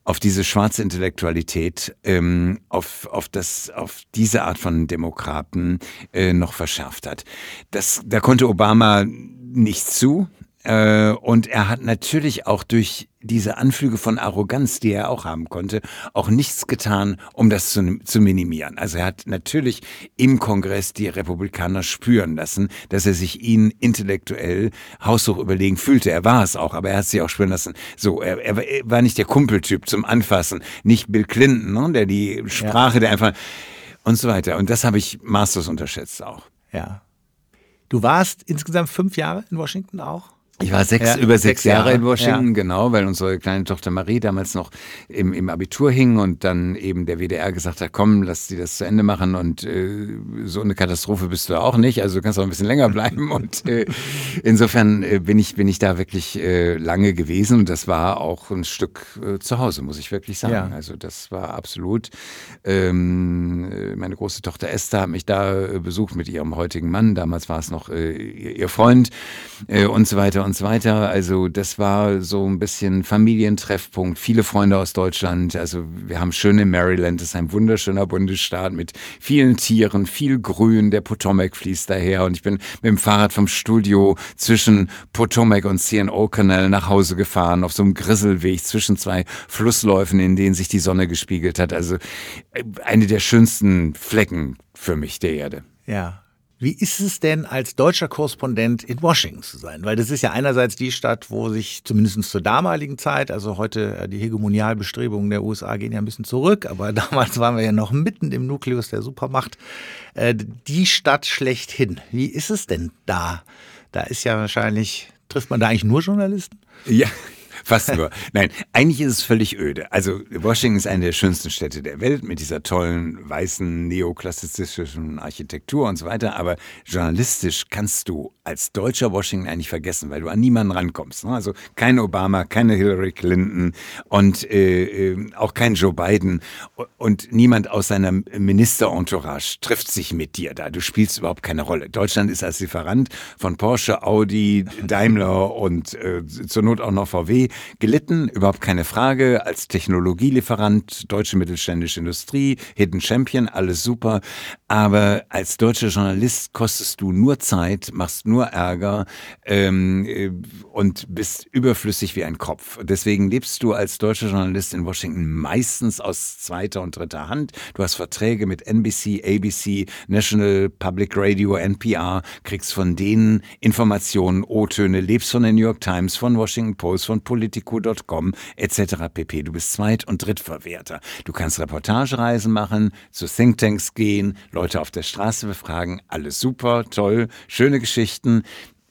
auf diese schwarze Intellektualität, ähm, auf, auf, das, auf diese Art von Demokraten äh, noch verschärft hat. Das, da konnte Obama nicht zu. Äh, und er hat natürlich auch durch diese Anflüge von Arroganz, die er auch haben konnte, auch nichts getan, um das zu, zu minimieren. Also er hat natürlich im Kongress die Republikaner spüren lassen, dass er sich ihnen intellektuell haushoch überlegen fühlte. Er war es auch, aber er hat sie auch spüren lassen. So, er, er war nicht der Kumpeltyp zum Anfassen, nicht Bill Clinton, ne, der die Sprache, ja. der einfach und so weiter. Und das habe ich maßlos unterschätzt auch. Ja. Du warst insgesamt fünf Jahre in Washington auch? Ich war sechs, ja, über sechs, sechs Jahre, Jahre, in Washington, ja. genau, weil unsere kleine Tochter Marie damals noch im, im Abitur hing und dann eben der WDR gesagt hat, komm, lass sie das zu Ende machen und äh, so eine Katastrophe bist du auch nicht, also du kannst auch ein bisschen länger bleiben und äh, insofern äh, bin ich bin ich da wirklich äh, lange gewesen und das war auch ein Stück äh, zu Hause, muss ich wirklich sagen. Ja. Also das war absolut. Ähm, äh, meine große Tochter Esther hat mich da äh, besucht mit ihrem heutigen Mann, damals war es noch äh, ihr Freund äh, und so weiter und so weiter. Also das war so ein bisschen Familientreffpunkt, viele Freunde aus Deutschland. Also wir haben schöne Maryland, das ist ein wunderschöner Bundesstaat mit vielen Tieren, viel Grün. Der Potomac fließt daher und ich bin mit dem Fahrrad vom Studio zwischen Potomac und CNO Canal nach Hause gefahren auf so einem Grisselweg zwischen zwei Flussläufen, in denen sich die Sonne gespiegelt hat. Also äh, eine der schönsten Flecken für mich der Erde. Ja, wie ist es denn als deutscher Korrespondent in Washington zu sein? Weil das ist ja einerseits die Stadt, wo sich zumindest zur damaligen Zeit, also heute äh, die Hegemonialbestrebungen der USA gehen ja ein bisschen zurück, aber damals waren wir ja noch mitten im Nukleus der Supermacht, äh, die Stadt schlechthin. Wie ist es denn da? Da ist ja wahrscheinlich, trifft man da eigentlich nur Journalisten? Ja, Fast nur. Nein, eigentlich ist es völlig öde. Also Washington ist eine der schönsten Städte der Welt mit dieser tollen weißen neoklassizistischen Architektur und so weiter. Aber journalistisch kannst du als deutscher Washington eigentlich vergessen, weil du an niemanden rankommst. Ne? Also kein Obama, keine Hillary Clinton und äh, äh, auch kein Joe Biden und niemand aus seiner Ministerentourage trifft sich mit dir da. Du spielst überhaupt keine Rolle. Deutschland ist als Lieferant von Porsche, Audi, Daimler und äh, zur Not auch noch VW gelitten, überhaupt keine Frage. Als Technologielieferant, deutsche mittelständische Industrie, Hidden Champion, alles super. Aber als deutscher Journalist kostest du nur Zeit, machst nur Ärger ähm, äh, und bist überflüssig wie ein Kopf. Deswegen lebst du als deutscher Journalist in Washington meistens aus zweiter und dritter Hand. Du hast Verträge mit NBC, ABC, National Public Radio, NPR, kriegst von denen Informationen, O-Töne, lebst von der New York Times, von Washington Post, von politico.com etc. pp. Du bist Zweit- und Drittverwerter. Du kannst Reportagereisen machen, zu Thinktanks gehen, Leute auf der Straße befragen, alles super, toll, schöne Geschichten.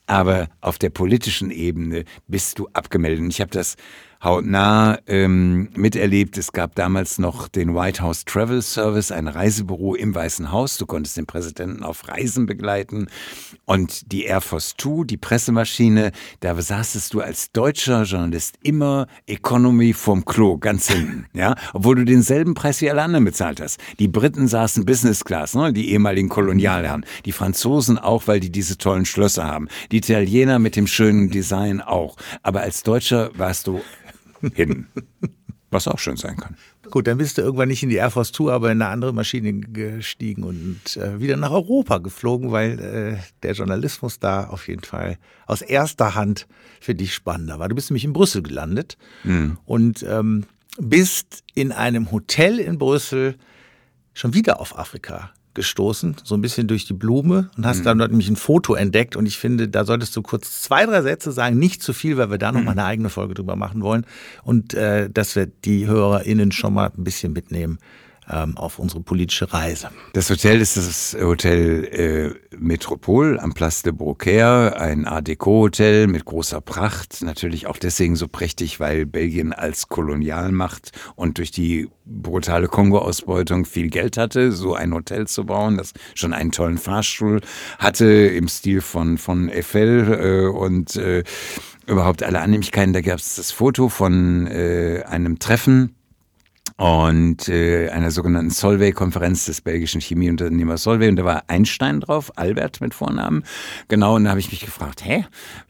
Aber auf der politischen Ebene bist du abgemeldet. Ich habe das hautnah ähm, miterlebt. Es gab damals noch den White House Travel Service, ein Reisebüro im Weißen Haus. Du konntest den Präsidenten auf Reisen begleiten. Und die Air Force Two, die Pressemaschine, da saßest du als deutscher Journalist immer Economy vom Klo, ganz hinten. Ja? Obwohl du denselben Preis wie alle anderen bezahlt hast. Die Briten saßen Business Class, ne? die ehemaligen Kolonialherren. Die Franzosen auch, weil die diese tollen Schlösser haben. Die Italiener mit dem schönen Design auch. Aber als Deutscher warst du hin. Was auch schön sein kann. Gut, dann bist du irgendwann nicht in die Air Force Two, aber in eine andere Maschine gestiegen und äh, wieder nach Europa geflogen, weil äh, der Journalismus da auf jeden Fall aus erster Hand für dich spannender war. Du bist nämlich in Brüssel gelandet mhm. und ähm, bist in einem Hotel in Brüssel schon wieder auf Afrika gestoßen, so ein bisschen durch die Blume und hast mhm. dann dort nämlich ein Foto entdeckt und ich finde, da solltest du kurz zwei, drei Sätze sagen, nicht zu viel, weil wir da nochmal mhm. eine eigene Folge drüber machen wollen und äh, dass wir die HörerInnen schon mal ein bisschen mitnehmen ähm, auf unsere politische Reise. Das Hotel ist das Hotel äh, Metropol am Place de Brocaire, ein Art Deco-Hotel mit großer Pracht. Natürlich auch deswegen so prächtig, weil Belgien als Kolonialmacht und durch die brutale Kongo-Ausbeutung viel Geld hatte, so ein Hotel zu bauen, das schon einen tollen Fahrstuhl hatte im Stil von, von Eiffel äh, und äh, überhaupt alle Annehmlichkeiten. Da gab es das Foto von äh, einem Treffen und äh, einer sogenannten Solvay-Konferenz des belgischen Chemieunternehmers Solvay. Und da war Einstein drauf, Albert mit Vornamen. Genau, und da habe ich mich gefragt, hä,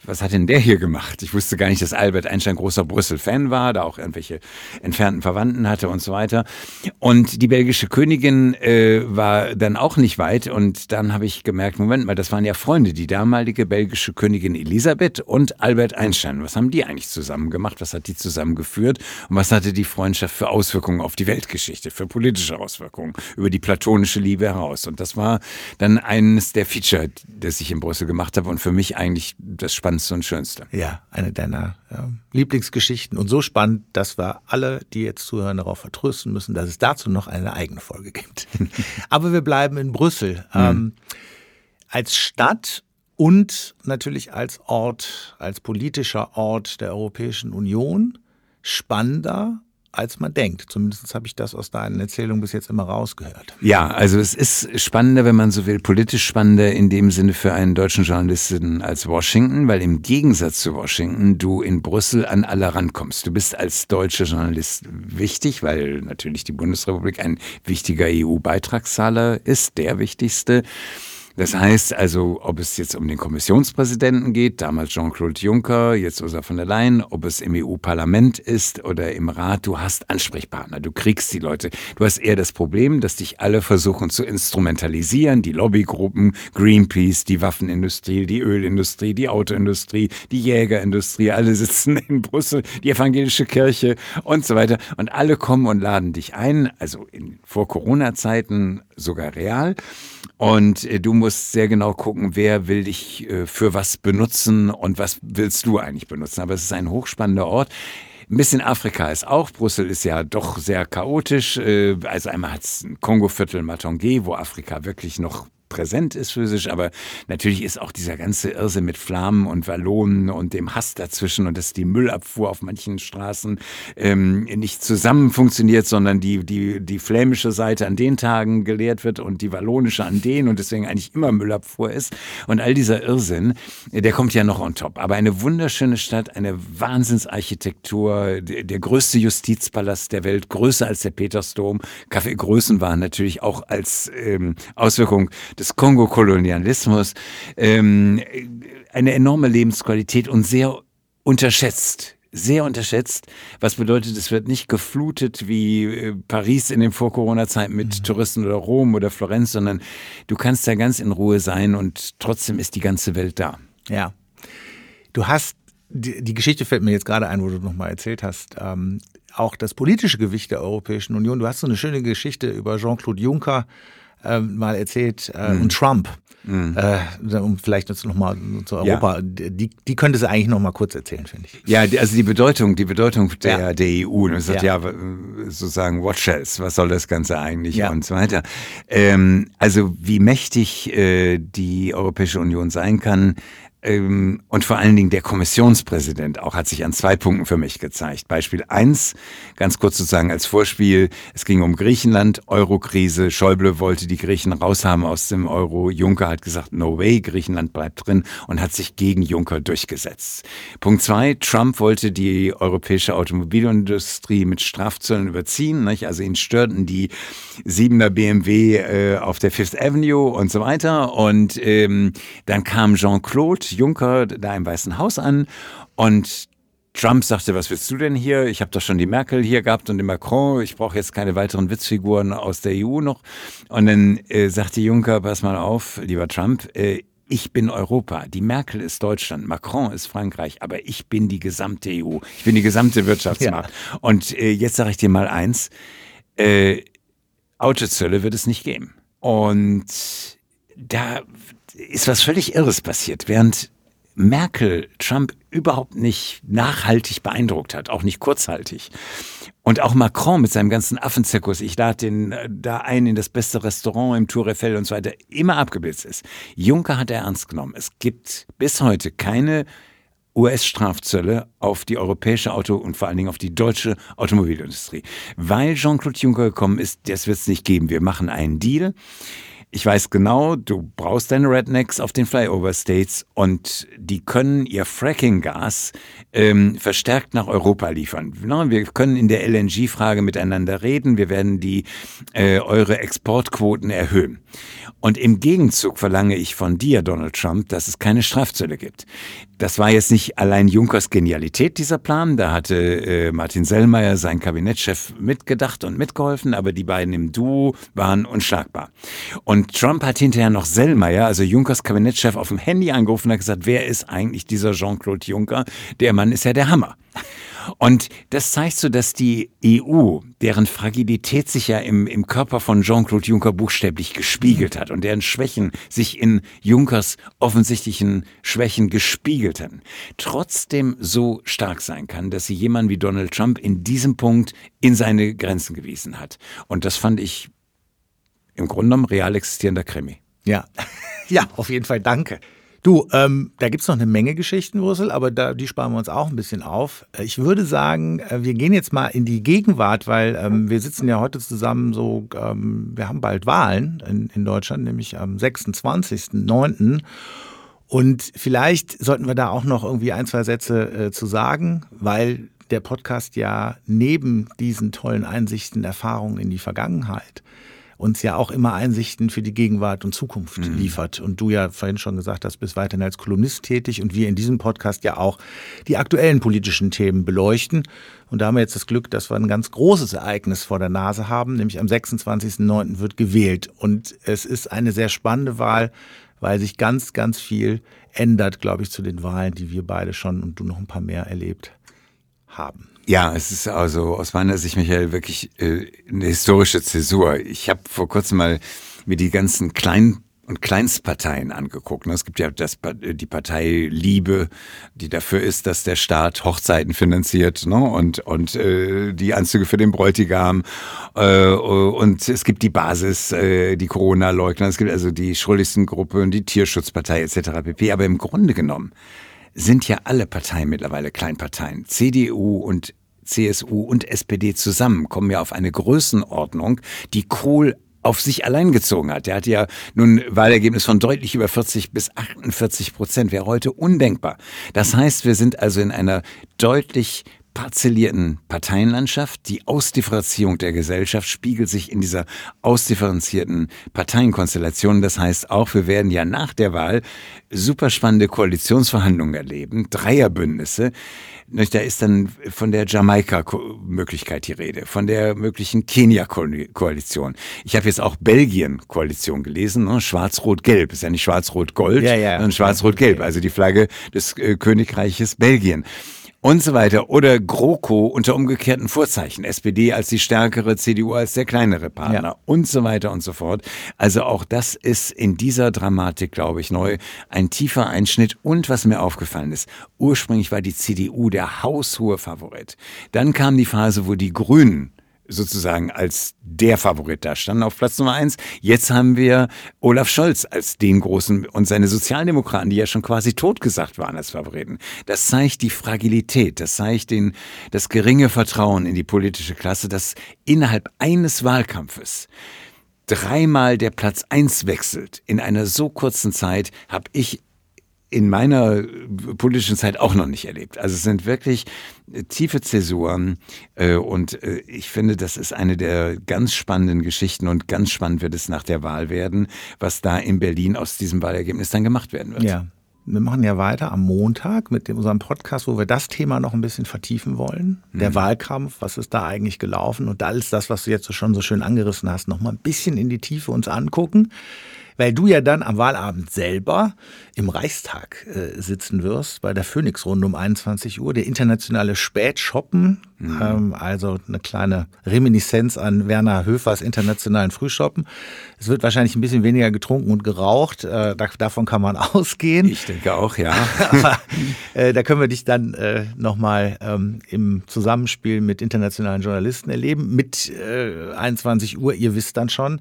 was hat denn der hier gemacht? Ich wusste gar nicht, dass Albert Einstein großer Brüssel-Fan war, da auch irgendwelche entfernten Verwandten hatte und so weiter. Und die belgische Königin äh, war dann auch nicht weit. Und dann habe ich gemerkt, Moment mal, das waren ja Freunde, die damalige belgische Königin Elisabeth und Albert Einstein. Was haben die eigentlich zusammen gemacht? Was hat die zusammengeführt? Und was hatte die Freundschaft für Auswirkungen? Auswirkungen auf die Weltgeschichte, für politische Auswirkungen, über die platonische Liebe heraus. Und das war dann eines der Feature, das ich in Brüssel gemacht habe und für mich eigentlich das Spannendste und Schönste. Ja, eine deiner ja, Lieblingsgeschichten und so spannend, dass wir alle, die jetzt zuhören, darauf vertrösten müssen, dass es dazu noch eine eigene Folge gibt. Aber wir bleiben in Brüssel. Mhm. Ähm, als Stadt und natürlich als Ort, als politischer Ort der Europäischen Union spannender als man denkt. Zumindest habe ich das aus deinen Erzählungen bis jetzt immer rausgehört. Ja, also es ist spannender, wenn man so will, politisch spannender in dem Sinne für einen deutschen Journalisten als Washington, weil im Gegensatz zu Washington du in Brüssel an alle rankommst. Du bist als deutscher Journalist wichtig, weil natürlich die Bundesrepublik ein wichtiger EU-Beitragszahler ist, der wichtigste. Das heißt also, ob es jetzt um den Kommissionspräsidenten geht, damals Jean-Claude Juncker, jetzt Ursula von der Leyen, ob es im EU-Parlament ist oder im Rat, du hast Ansprechpartner, du kriegst die Leute. Du hast eher das Problem, dass dich alle versuchen zu instrumentalisieren, die Lobbygruppen, Greenpeace, die Waffenindustrie, die Ölindustrie, die Autoindustrie, die Jägerindustrie, alle sitzen in Brüssel, die evangelische Kirche und so weiter. Und alle kommen und laden dich ein, also in, vor Corona-Zeiten sogar real. Und äh, du musst sehr genau gucken, wer will dich äh, für was benutzen und was willst du eigentlich benutzen. Aber es ist ein hochspannender Ort. Ein bisschen Afrika ist auch. Brüssel ist ja doch sehr chaotisch. Äh, also einmal hat es ein Kongo-Viertel Matongé, wo Afrika wirklich noch präsent ist physisch, aber natürlich ist auch dieser ganze Irrsinn mit Flammen und Wallonen und dem Hass dazwischen und dass die Müllabfuhr auf manchen Straßen ähm, nicht zusammen funktioniert, sondern die, die, die flämische Seite an den Tagen geleert wird und die wallonische an den und deswegen eigentlich immer Müllabfuhr ist. Und all dieser Irrsinn, der kommt ja noch on top. Aber eine wunderschöne Stadt, eine Wahnsinnsarchitektur, der, der größte Justizpalast der Welt, größer als der Petersdom. Kaffeegrößen waren natürlich auch als ähm, Auswirkung des Kongo-Kolonialismus, ähm, eine enorme Lebensqualität und sehr unterschätzt sehr unterschätzt. Was bedeutet, es wird nicht geflutet wie äh, Paris in den Vor-Corona-Zeiten mit mhm. Touristen oder Rom oder Florenz, sondern du kannst da ganz in Ruhe sein und trotzdem ist die ganze Welt da. Ja. Du hast, die, die Geschichte fällt mir jetzt gerade ein, wo du nochmal erzählt hast, ähm, auch das politische Gewicht der Europäischen Union. Du hast so eine schöne Geschichte über Jean-Claude Juncker, äh, mal erzählt äh, mhm. und Trump. Mhm. Äh, um vielleicht jetzt nochmal zu Europa, ja. die, die könnte sie eigentlich nochmal kurz erzählen, finde ich. Ja, also die Bedeutung, die Bedeutung der, ja. der EU, das sagt ja. ja sozusagen Watchers, was soll das Ganze eigentlich und so weiter. Ähm, also wie mächtig äh, die Europäische Union sein kann, ähm, und vor allen Dingen der Kommissionspräsident auch hat sich an zwei Punkten für mich gezeigt. Beispiel eins, ganz kurz sozusagen als Vorspiel, es ging um Griechenland, Eurokrise, Schäuble wollte die Griechen raushaben aus dem Euro, Juncker hat gesagt, no way, Griechenland bleibt drin und hat sich gegen Juncker durchgesetzt. Punkt zwei, Trump wollte die europäische Automobilindustrie mit Strafzöllen überziehen, nicht? also ihn störten die Siebener BMW äh, auf der Fifth Avenue und so weiter und ähm, dann kam Jean-Claude Juncker da im Weißen Haus an und Trump sagte, was willst du denn hier? Ich habe doch schon die Merkel hier gehabt und den Macron. Ich brauche jetzt keine weiteren Witzfiguren aus der EU noch. Und dann äh, sagte Juncker, pass mal auf, lieber Trump, äh, ich bin Europa. Die Merkel ist Deutschland, Macron ist Frankreich, aber ich bin die gesamte EU. Ich bin die gesamte Wirtschaftsmacht. Ja. Und äh, jetzt sage ich dir mal eins, äh, Autozölle wird es nicht geben. Und da ist was völlig Irres passiert. Während Merkel Trump überhaupt nicht nachhaltig beeindruckt hat, auch nicht kurzhaltig. Und auch Macron mit seinem ganzen Affenzirkus, ich lade den äh, da ein in das beste Restaurant im Tour Eiffel und so weiter, immer abgebildet ist. Juncker hat er ernst genommen. Es gibt bis heute keine US-Strafzölle auf die europäische Auto- und vor allen Dingen auf die deutsche Automobilindustrie. Weil Jean-Claude Juncker gekommen ist, das wird es nicht geben. Wir machen einen Deal ich weiß genau, du brauchst deine Rednecks auf den Flyover States und die können ihr Fracking-Gas ähm, verstärkt nach Europa liefern. Wir können in der LNG-Frage miteinander reden. Wir werden die äh, eure Exportquoten erhöhen. Und im Gegenzug verlange ich von dir, Donald Trump, dass es keine Strafzölle gibt. Das war jetzt nicht allein Junkers Genialität, dieser Plan. Da hatte äh, Martin Sellmeier, sein Kabinettschef, mitgedacht und mitgeholfen, aber die beiden im Duo waren unschlagbar. Und Trump hat hinterher noch Sellmeier, also Junkers Kabinettschef, auf dem Handy angerufen und hat gesagt, wer ist eigentlich dieser Jean-Claude Juncker? Der Mann ist ja der Hammer. Und das zeigt so, dass die EU, deren Fragilität sich ja im, im Körper von Jean-Claude Juncker buchstäblich gespiegelt hat und deren Schwächen sich in Junckers offensichtlichen Schwächen gespiegelt haben, trotzdem so stark sein kann, dass sie jemanden wie Donald Trump in diesem Punkt in seine Grenzen gewiesen hat. Und das fand ich im Grunde genommen real existierender Krimi. Ja, ja, auf jeden Fall danke. Du, ähm, da gibt's noch eine Menge Geschichten, Ursel, aber da, die sparen wir uns auch ein bisschen auf. Äh, ich würde sagen, äh, wir gehen jetzt mal in die Gegenwart, weil ähm, wir sitzen ja heute zusammen so, ähm, wir haben bald Wahlen in, in Deutschland, nämlich am 26.09. Und vielleicht sollten wir da auch noch irgendwie ein, zwei Sätze äh, zu sagen, weil der Podcast ja neben diesen tollen Einsichten, Erfahrungen in die Vergangenheit uns ja auch immer Einsichten für die Gegenwart und Zukunft mhm. liefert. Und du ja vorhin schon gesagt hast, bist weiterhin als Kolumnist tätig und wir in diesem Podcast ja auch die aktuellen politischen Themen beleuchten. Und da haben wir jetzt das Glück, dass wir ein ganz großes Ereignis vor der Nase haben, nämlich am 26.09. wird gewählt. Und es ist eine sehr spannende Wahl, weil sich ganz, ganz viel ändert, glaube ich, zu den Wahlen, die wir beide schon und du noch ein paar mehr erlebt haben. Ja, es ist also aus meiner Sicht, Michael, wirklich äh, eine historische Zäsur. Ich habe vor kurzem mal mir die ganzen kleinen und Kleinstparteien angeguckt. Es gibt ja das, die Partei Liebe, die dafür ist, dass der Staat Hochzeiten finanziert ne? und, und äh, die Anzüge für den Bräutigam. Äh, und es gibt die Basis, äh, die Corona-Leugner, es gibt also die Schuldigsten-Gruppe und die Tierschutzpartei etc. pp. Aber im Grunde genommen sind ja alle Parteien mittlerweile Kleinparteien. CDU und CSU und SPD zusammen kommen ja auf eine Größenordnung, die Kohl auf sich allein gezogen hat. Der hat ja nun Wahlergebnis von deutlich über 40 bis 48 Prozent, wäre heute undenkbar. Das heißt, wir sind also in einer deutlich parzellierten Parteienlandschaft. Die Ausdifferenzierung der Gesellschaft spiegelt sich in dieser ausdifferenzierten Parteienkonstellation. Das heißt auch, wir werden ja nach der Wahl super spannende Koalitionsverhandlungen erleben, Dreierbündnisse. Da ist dann von der Jamaika-Möglichkeit die Rede, von der möglichen Kenia-Koalition. Ich habe jetzt auch Belgien-Koalition gelesen, ne? Schwarz-Rot-Gelb. Ist ja nicht Schwarz-Rot-Gold, ja, ja. sondern Schwarz-Rot-Gelb, also die Flagge des äh, Königreiches Belgien und so weiter. Oder GroKo unter umgekehrten Vorzeichen. SPD als die stärkere, CDU als der kleinere Partner ja. und so weiter und so fort. Also auch das ist in dieser Dramatik, glaube ich, neu. Ein tiefer Einschnitt. Und was mir aufgefallen ist, ursprünglich war die CDU der haushohe Favorit. Dann kam die Phase, wo die Grünen sozusagen als der Favorit da standen auf Platz Nummer eins. Jetzt haben wir Olaf Scholz als den großen und seine Sozialdemokraten, die ja schon quasi totgesagt waren als Favoriten. Das zeigt die Fragilität, das zeigt den, das geringe Vertrauen in die politische Klasse, dass innerhalb eines Wahlkampfes dreimal der Platz eins wechselt in einer so kurzen Zeit, habe ich in meiner äh, politischen Zeit auch noch nicht erlebt. Also es sind wirklich äh, tiefe Zäsuren äh, und ich finde, das ist eine der ganz spannenden Geschichten und ganz spannend wird es nach der Wahl werden, was da in Berlin aus diesem Wahlergebnis dann gemacht werden wird. Ja. Wir machen ja weiter am Montag mit unserem Podcast, wo wir das Thema noch ein bisschen vertiefen wollen. Der mhm. Wahlkampf, was ist da eigentlich gelaufen und alles das, was du jetzt schon so schön angerissen hast, noch mal ein bisschen in die Tiefe uns angucken weil du ja dann am Wahlabend selber im Reichstag äh, sitzen wirst bei der Phoenix-Runde um 21 Uhr, der internationale Spätshoppen, mhm. ähm, also eine kleine Reminiszenz an Werner Höfers internationalen Frühshoppen. Es wird wahrscheinlich ein bisschen weniger getrunken und geraucht, äh, da, davon kann man ausgehen. Ich denke auch, ja. Aber äh, da können wir dich dann äh, nochmal ähm, im Zusammenspiel mit internationalen Journalisten erleben. Mit äh, 21 Uhr, ihr wisst dann schon,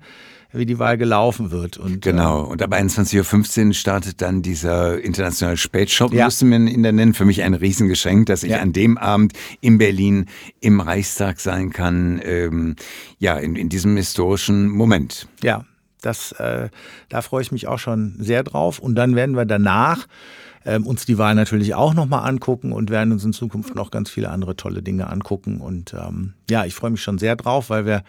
wie die Wahl gelaufen wird. Und, genau, und ab 21.15 Uhr startet dann dieser internationale Spätshop, ja. musste man ihn dann nennen. Für mich ein Riesengeschenk, dass ich ja. an dem Abend in Berlin im Reichstag sein kann, ähm, ja, in, in diesem historischen Moment. Ja, das, äh, da freue ich mich auch schon sehr drauf. Und dann werden wir danach ähm, uns die Wahl natürlich auch nochmal angucken und werden uns in Zukunft noch ganz viele andere tolle Dinge angucken. Und ähm, ja, ich freue mich schon sehr drauf, weil wir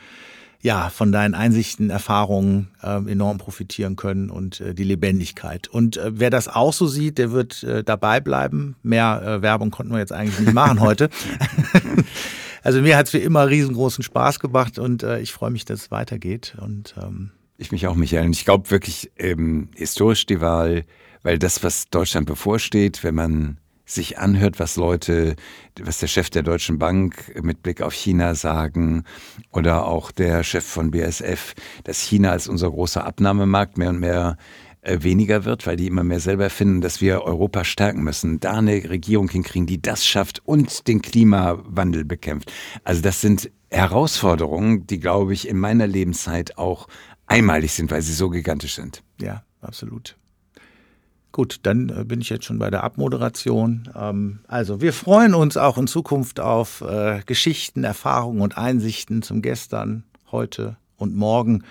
ja, von deinen Einsichten, Erfahrungen äh, enorm profitieren können und äh, die Lebendigkeit. Und äh, wer das auch so sieht, der wird äh, dabei bleiben. Mehr äh, Werbung konnten wir jetzt eigentlich nicht machen heute. also mir hat es wie immer riesengroßen Spaß gemacht und äh, ich freue mich, dass es weitergeht. Und ähm ich mich auch, Michael. Und ich glaube wirklich ähm, historisch die Wahl, weil das, was Deutschland bevorsteht, wenn man sich anhört, was Leute, was der Chef der Deutschen Bank mit Blick auf China sagen oder auch der Chef von BSF, dass China als unser großer Abnahmemarkt mehr und mehr äh, weniger wird, weil die immer mehr selber finden, dass wir Europa stärken müssen, da eine Regierung hinkriegen, die das schafft und den Klimawandel bekämpft. Also das sind Herausforderungen, die, glaube ich, in meiner Lebenszeit auch einmalig sind, weil sie so gigantisch sind. Ja, absolut. Gut, dann äh, bin ich jetzt schon bei der Abmoderation. Ähm, also, wir freuen uns auch in Zukunft auf äh, Geschichten, Erfahrungen und Einsichten zum Gestern, heute und morgen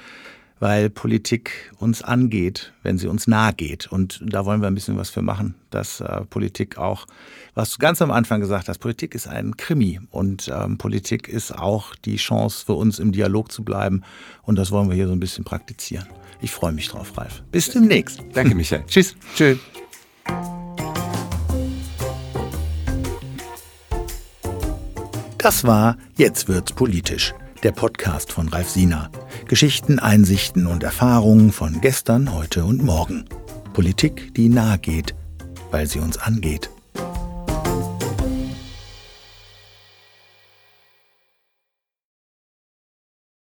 weil Politik uns angeht, wenn sie uns nahe geht. Und da wollen wir ein bisschen was für machen, dass äh, Politik auch, was du ganz am Anfang gesagt hast, Politik ist ein Krimi und ähm, Politik ist auch die Chance für uns im Dialog zu bleiben. Und das wollen wir hier so ein bisschen praktizieren. Ich freue mich drauf, Ralf. Bis demnächst. Danke, Michael. Tschüss. Tschüss. Das war Jetzt wird's politisch der Podcast von Ralf Siener. Geschichten, Einsichten und Erfahrungen von gestern, heute und morgen. Politik, die nahe geht, weil sie uns angeht.